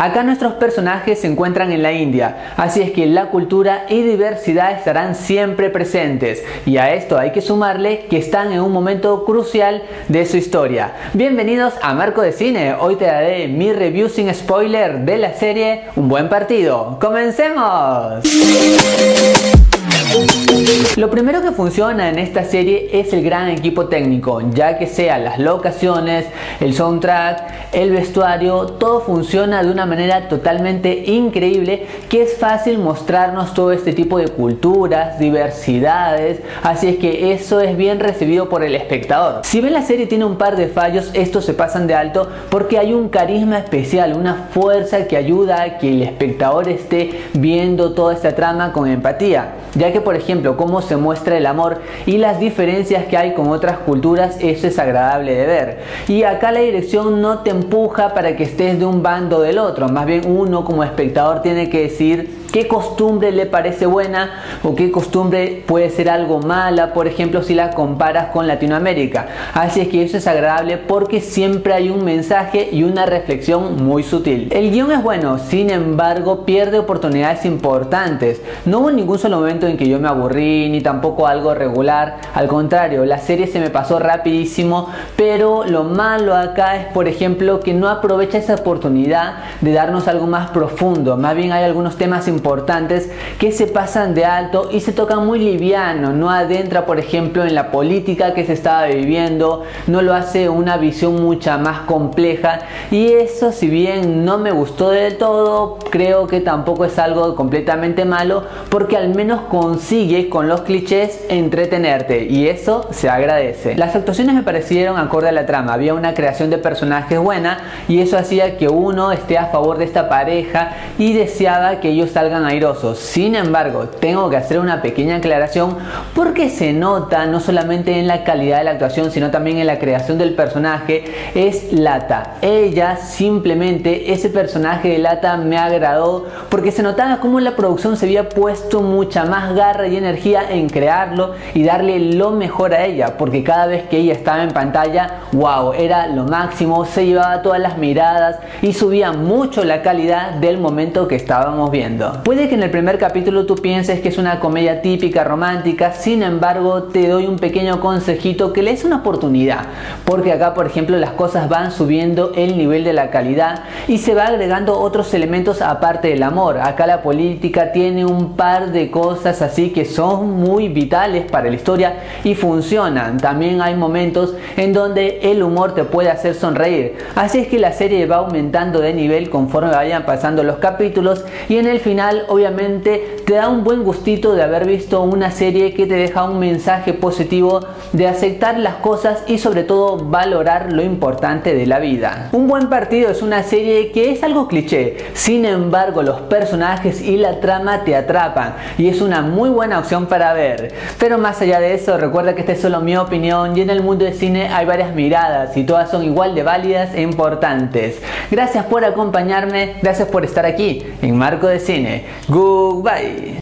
Acá nuestros personajes se encuentran en la India, así es que la cultura y diversidad estarán siempre presentes y a esto hay que sumarle que están en un momento crucial de su historia. Bienvenidos a Marco de Cine, hoy te daré mi review sin spoiler de la serie Un buen partido. ¡Comencemos! Lo primero que funciona en esta serie es el gran equipo técnico, ya que sea las locaciones, el soundtrack, el vestuario, todo funciona de una manera totalmente increíble que es fácil mostrarnos todo este tipo de culturas, diversidades, así es que eso es bien recibido por el espectador. Si bien la serie tiene un par de fallos, estos se pasan de alto porque hay un carisma especial, una fuerza que ayuda a que el espectador esté viendo toda esta trama con empatía, ya que por ejemplo cómo se muestra el amor y las diferencias que hay con otras culturas, eso es agradable de ver. Y acá la dirección no te empuja para que estés de un bando del otro, más bien uno como espectador tiene que decir qué costumbre le parece buena o qué costumbre puede ser algo mala, por ejemplo, si la comparas con Latinoamérica. Así es que eso es agradable porque siempre hay un mensaje y una reflexión muy sutil. El guion es bueno, sin embargo, pierde oportunidades importantes. No hubo ningún solo momento en que yo me aburrí, ni tampoco algo regular. Al contrario, la serie se me pasó rapidísimo, pero lo malo acá es, por ejemplo, que no aprovecha esa oportunidad de darnos algo más profundo. Más bien hay algunos temas importantes que se pasan de alto y se tocan muy liviano, no adentra por ejemplo en la política que se estaba viviendo, no lo hace una visión mucha más compleja y eso si bien no me gustó del todo, creo que tampoco es algo completamente malo porque al menos consigue con los clichés entretenerte y eso se agradece. Las actuaciones me parecieron acorde a la trama, había una creación de personajes buena y eso hacía que uno esté a favor de esta pareja y deseaba que ellos salgan airosos. Sin embargo, tengo que hacer una pequeña aclaración porque se nota no solamente en la calidad de la actuación, sino también en la creación del personaje, es Lata. Ella simplemente, ese personaje de Lata me agradó porque se notaba como la producción se había puesto mucha más garra y energía en crearlo y darle lo mejor a ella, porque cada vez que ella estaba en pantalla, wow, era lo máximo, se llevaba todas las miradas y subía mucho la calidad del momento que estábamos viendo. Puede que en el primer capítulo tú pienses que es una comedia típica romántica, sin embargo te doy un pequeño consejito que le es una oportunidad, porque acá por ejemplo las cosas van subiendo el nivel de la calidad y se va agregando otros elementos aparte del amor. Acá la política tiene un par de cosas así que son muy vitales para la historia y funcionan. También hay momentos en donde el humor te puede hacer sonreír. Así es que la serie va aumentando de nivel conforme vayan pasando los capítulos y en el final obviamente te da un buen gustito de haber visto una serie que te deja un mensaje positivo de aceptar las cosas y sobre todo valorar lo importante de la vida. Un buen partido es una serie que es algo cliché, sin embargo los personajes y la trama te atrapan y es una muy buena opción para ver. Pero más allá de eso, recuerda que esta es solo mi opinión y en el mundo del cine hay varias miradas y todas son igual de válidas e importantes. Gracias por acompañarme, gracias por estar aquí en Marco de Cine. Goodbye.